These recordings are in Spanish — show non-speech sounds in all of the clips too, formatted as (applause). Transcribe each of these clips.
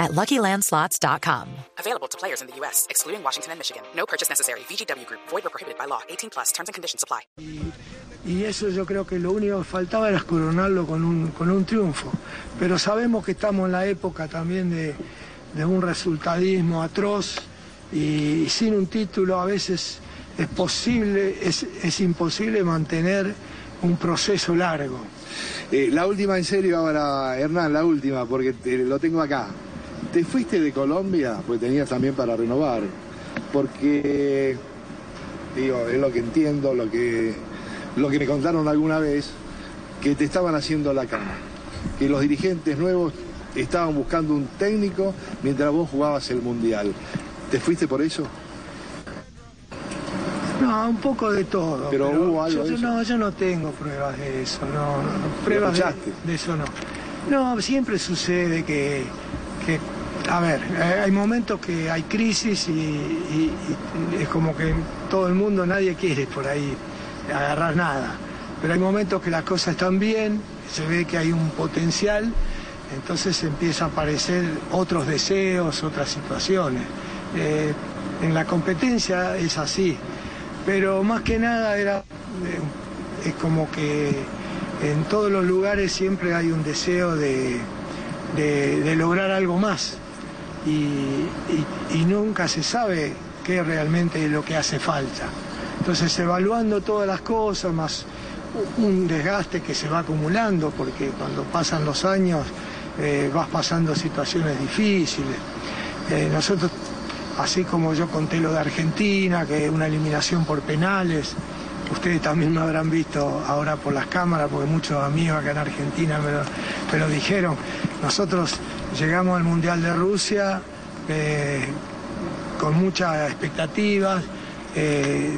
at LuckyLandSlots.com. Available to players in the U.S., excluding Washington and Michigan. No purchase necessary. VGW Group. Void or prohibited by law. 18 plus. Terms and conditions apply. y eso yo creo que lo único que faltaba era coronarlo con un, con un triunfo. Pero sabemos que estamos en la época también de, de un resultadismo atroz y, sin un título a veces es posible, es, es imposible mantener un proceso largo. Eh, la última en serio ahora, Hernán, la última, porque te- lo tengo acá. ¿Te fuiste de Colombia? Pues tenías también para renovar. Porque, digo, es lo que entiendo, lo que, lo que me contaron alguna vez, que te estaban haciendo la cama. Que los dirigentes nuevos estaban buscando un técnico mientras vos jugabas el Mundial. ¿Te fuiste por eso? No, un poco de todo. Pero hubo algo yo, de yo eso. no, yo no tengo pruebas de eso, no, no, no, pruebas de eso no. No, siempre sucede que, que, a ver, eh, hay momentos que hay crisis y, es como que todo el mundo, nadie quiere por ahí agarrar nada. Pero hay momentos que las cosas están bien, se ve que hay un potencial, entonces empieza a aparecer otros deseos, otras situaciones. Eh, en la competencia es así, pero más que nada era eh, es como que en todos los lugares siempre hay un deseo de, de- lograr algo más y, nunca se sabe qué realmente es lo que hace falta. Entonces evaluando todas las cosas, más un desgaste que se va acumulando, porque cuando pasan los años eh, vas pasando situaciones difíciles. Eh, nosotros, así como yo conté lo de Argentina, que una eliminación por penales, ustedes también me habrán visto ahora por las cámaras, porque muchos amigos acá en Argentina me lo, me lo dijeron. Nosotros llegamos al Mundial de Rusia eh, con muchas expectativas. eh,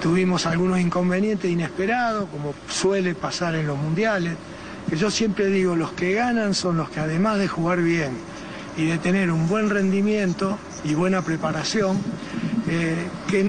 tuvimos algunos inconvenientes inesperados, como suele pasar en los mundiales. Que yo siempre digo, los que ganan son los que además de jugar bien y de tener un buen rendimiento y buena preparación, eh, que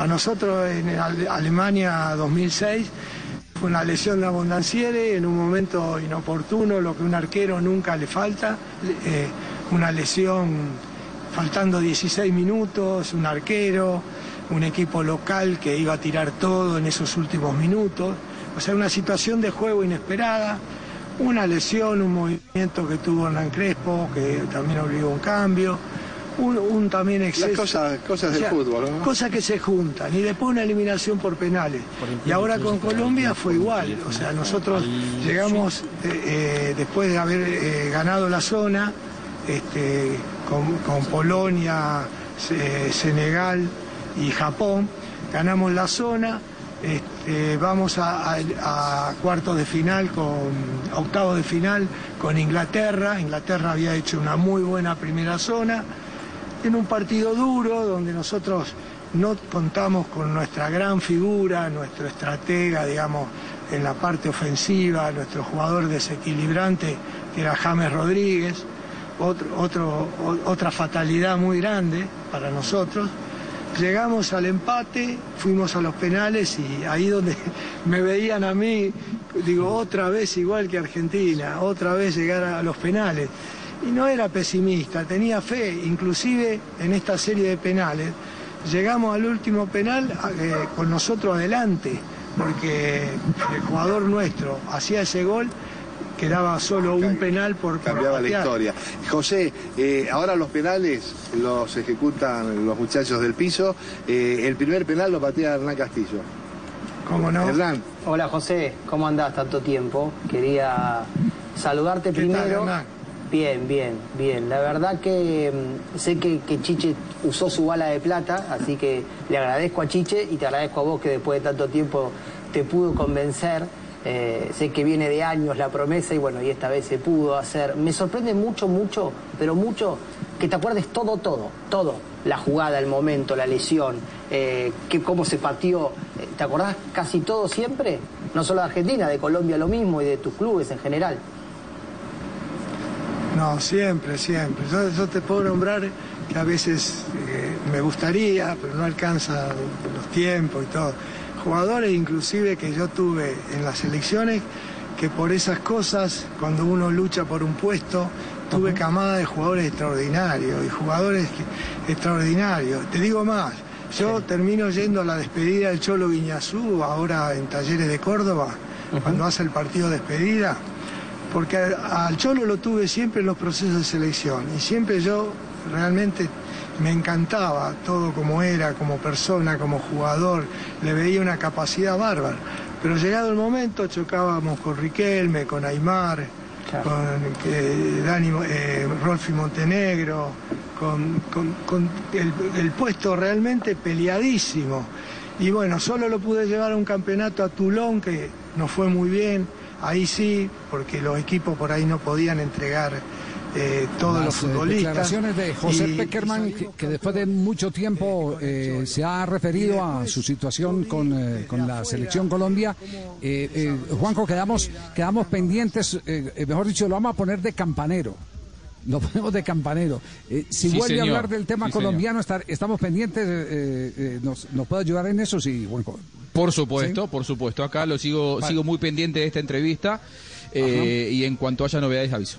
A nosotros en Ale- Alemania 2006 fue una lesión de abundanciere en un momento inoportuno, lo que un arquero nunca le falta, eh, una lesión faltando 16 minutos, un arquero, un equipo local que iba a tirar todo en esos últimos minutos, o sea, una situación de juego inesperada, una lesión, un movimiento que tuvo Hernán Crespo, que también obligó un cambio, un, un también exceso. cosas- cosas del fútbol, ¿no? Cosas que se juntan, y después una eliminación por penales. Y ahora con Colombia fue igual, o sea, nosotros llegamos eh, eh, después de haber eh, ganado la zona, este, con, con Polonia, Se- Senegal y Japón, ganamos la zona, este, vamos a, a- a cuartos de final, con octavos de final con Inglaterra, Inglaterra había hecho una muy buena primera zona, en un partido duro donde nosotros no contamos con nuestra gran figura, nuestro estratega, digamos, en la parte ofensiva, nuestro jugador desequilibrante, que era James Rodríguez, otro, otra fatalidad muy grande para nosotros. Llegamos al empate, fuimos a los penales y ahí donde (laughs) me veían a mí, digo, otra vez igual que Argentina, otra vez llegar a los penales. Y no era pesimista, tenía fe, inclusive en esta serie de penales. Llegamos al último penal eh, con nosotros adelante, porque el jugador nuestro hacía ese gol quedaba solo un penal por, por Cambiaba la historia. José, eh, ahora los penales los ejecutan los muchachos del piso. Eh, el primer penal lo patea Hernán Castillo. ¿Cómo no? Hernán, Hola José, ¿cómo andás tanto tiempo? Quería saludarte ¿Qué tal, primero. Hernán? Bien, bien, bien. La verdad que mm, sé que, Chiche usó su bala de plata, así que le agradezco a Chiche y te agradezco a vos que después de tanto tiempo te pudo convencer. Eh, sé que viene de años la promesa y bueno, y esta vez se pudo hacer. Me sorprende mucho, mucho, pero mucho que te acuerdes todo, todo, todo. La jugada, el momento, la lesión, eh, que, cómo se pateó. Eh, ¿Te acordás casi todo siempre? No solo de Argentina, de Colombia lo mismo y de tus clubes en general. No, siempre, siempre. Yo, yo te puedo nombrar que a veces eh, me gustaría, pero no alcanza los tiempos y todo. Jugadores inclusive que yo tuve en las elecciones, que por esas cosas, cuando uno lucha por un puesto, tuve camada de jugadores extraordinarios y jugadores que- extraordinarios. Te digo más, yo termino yendo a la despedida del Cholo Guiñazú, ahora en Talleres de Córdoba, cuando hace el partido de despedida porque al, Cholo lo tuve siempre en los procesos de selección y siempre yo realmente me encantaba todo como era, como persona, como jugador, le veía una capacidad bárbara. Pero llegado el momento chocábamos con Riquelme, con Aymar, Claro. con eh, Dani, eh, Rolfi Montenegro, con, con- con el, el puesto realmente peleadísimo. Y bueno, solo lo pude llevar a un campeonato a Toulon que nos fue muy bien. Ahí sí, porque los equipos por ahí no podían entregar eh, todos los Las, eh, futbolistas. declaraciones de José Y- Peckerman, que, que después de mucho tiempo eh, se ha referido a su situación con, eh, con la selección Colombia. Eh, eh, Juanjo, quedamos, quedamos pendientes, eh, eh, mejor dicho, lo vamos a poner de campanero. Lo ponemos de campanero. Eh, si Sí, vuelve señor. a hablar del tema Sí, colombiano, estar- estamos pendientes. eh, eh, nos, ¿Nos puede ayudar en eso? Sí, Juanjo. Por supuesto, por supuesto. Acá lo sigo, Vale. sigo muy pendiente de esta entrevista. eh, y en cuanto haya novedades, aviso.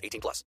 18 plus.